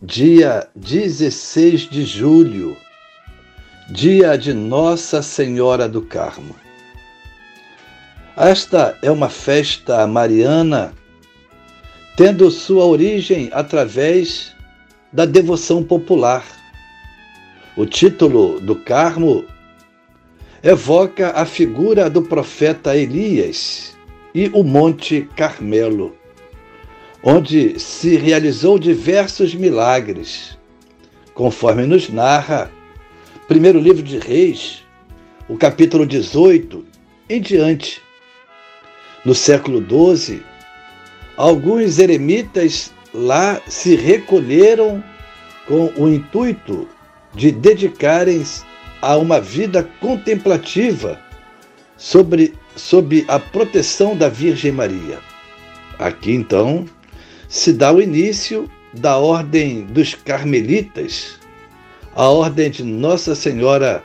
dia 16 de julho, dia de Nossa Senhora do Carmo. Esta é uma festa mariana, tendo sua origem através da devoção popular. O título do Carmo evoca a figura do profeta Elias e o Monte Carmelo onde se realizou diversos milagres, conforme nos narra primeiro livro de Reis, o capítulo 18 em diante. No século XII, alguns eremitas lá se recolheram com o intuito de dedicarem a uma vida contemplativa sobre, sob a proteção da Virgem Maria. Aqui então se dá o início da Ordem dos Carmelitas, a Ordem de Nossa Senhora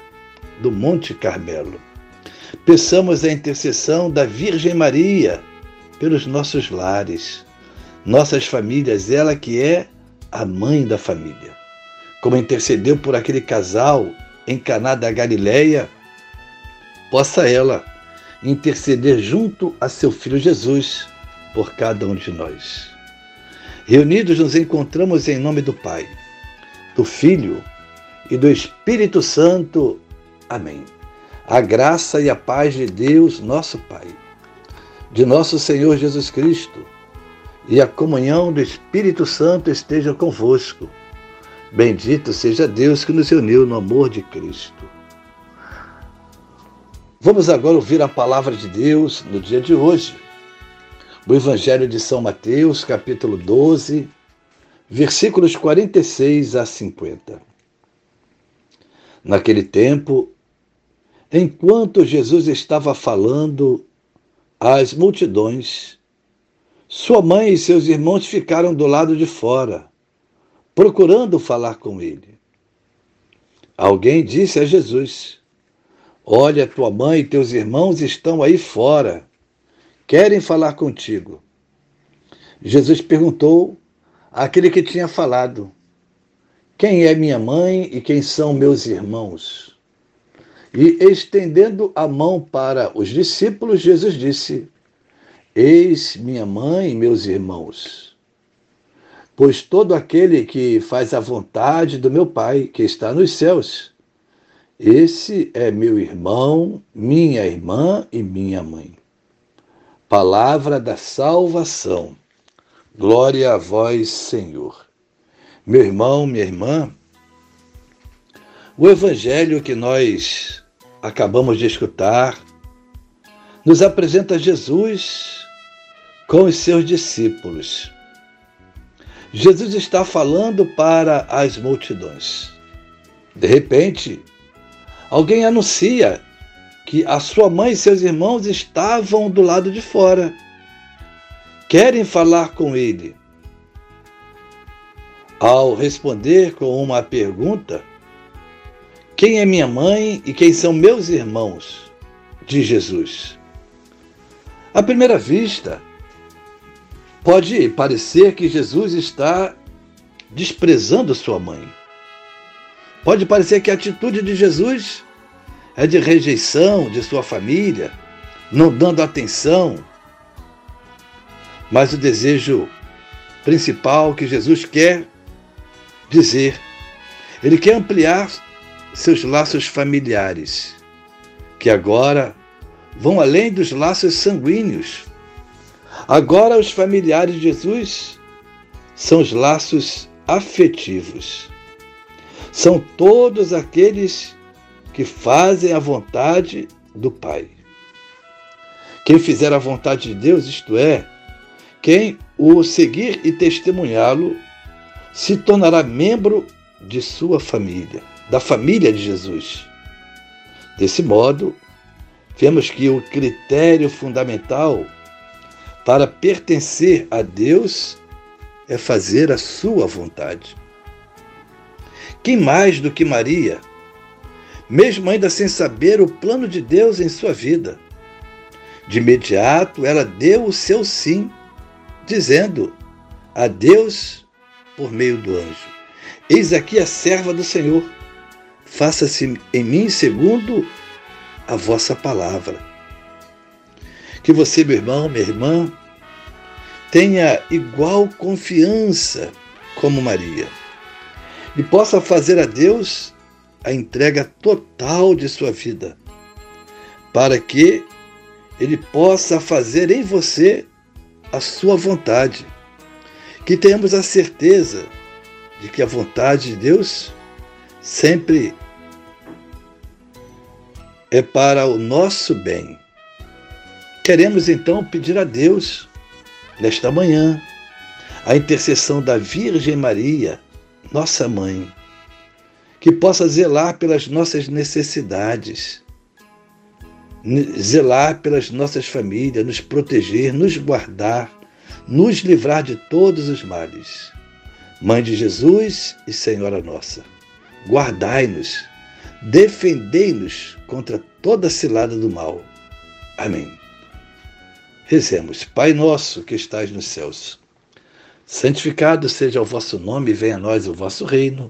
do Monte Carmelo. Peçamos a intercessão da Virgem Maria pelos nossos lares, nossas famílias, ela que é a mãe da família. Como intercedeu por aquele casal em Caná da Galileia, possa ela interceder junto a seu filho Jesus por cada um de nós. Reunidos nos encontramos em nome do Pai, do Filho e do Espírito Santo. Amém. A graça e a paz de Deus, nosso Pai, de nosso Senhor Jesus Cristo e a comunhão do Espírito Santo esteja convosco. Bendito seja Deus que nos uniu no amor de Cristo. Vamos agora ouvir a palavra de Deus no dia de hoje do Evangelho de São Mateus, capítulo 12, versículos 46 a 50. Naquele tempo, enquanto Jesus estava falando às multidões, sua mãe e seus irmãos ficaram do lado de fora, procurando falar com ele. Alguém disse a Jesus: Olha, tua mãe e teus irmãos estão aí fora querem falar contigo. Jesus perguntou àquele que tinha falado: Quem é minha mãe e quem são meus irmãos? E estendendo a mão para os discípulos, Jesus disse: Eis minha mãe e meus irmãos. Pois todo aquele que faz a vontade do meu Pai, que está nos céus, esse é meu irmão, minha irmã e minha mãe. Palavra da salvação. Glória a vós, Senhor. Meu irmão, minha irmã, o evangelho que nós acabamos de escutar nos apresenta Jesus com os seus discípulos. Jesus está falando para as multidões. De repente, alguém anuncia que a sua mãe e seus irmãos estavam do lado de fora. Querem falar com ele. Ao responder com uma pergunta, quem é minha mãe e quem são meus irmãos? de Jesus. À primeira vista, pode parecer que Jesus está desprezando sua mãe. Pode parecer que a atitude de Jesus é de rejeição de sua família, não dando atenção. Mas o desejo principal que Jesus quer dizer, ele quer ampliar seus laços familiares, que agora vão além dos laços sanguíneos. Agora os familiares de Jesus são os laços afetivos. São todos aqueles que fazem a vontade do Pai. Quem fizer a vontade de Deus, isto é, quem o seguir e testemunhá-lo, se tornará membro de sua família, da família de Jesus. Desse modo, vemos que o critério fundamental para pertencer a Deus é fazer a sua vontade. Quem mais do que Maria, mesmo ainda sem saber o plano de Deus em sua vida? De imediato, ela deu o seu sim, dizendo a Deus por meio do anjo: Eis aqui a serva do Senhor, faça-se em mim segundo a vossa palavra. Que você, meu irmão, minha irmã, tenha igual confiança como Maria e possa fazer a Deus a entrega total de sua vida, para que Ele possa fazer em você a sua vontade. Que tenhamos a certeza de que a vontade de Deus sempre é para o nosso bem. Queremos então pedir a Deus, nesta manhã, a intercessão da Virgem Maria, nossa mãe, que possa zelar pelas nossas necessidades, zelar pelas nossas famílias, nos proteger, nos guardar, nos livrar de todos os males. Mãe de Jesus e Senhora nossa, guardai-nos defendei-nos contra toda cilada do mal. Amém. Rezemos, Pai nosso que estais nos céus, santificado seja o vosso nome, venha a nós o vosso reino,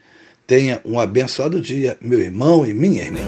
Tenha um abençoado dia, meu irmão e minha irmã.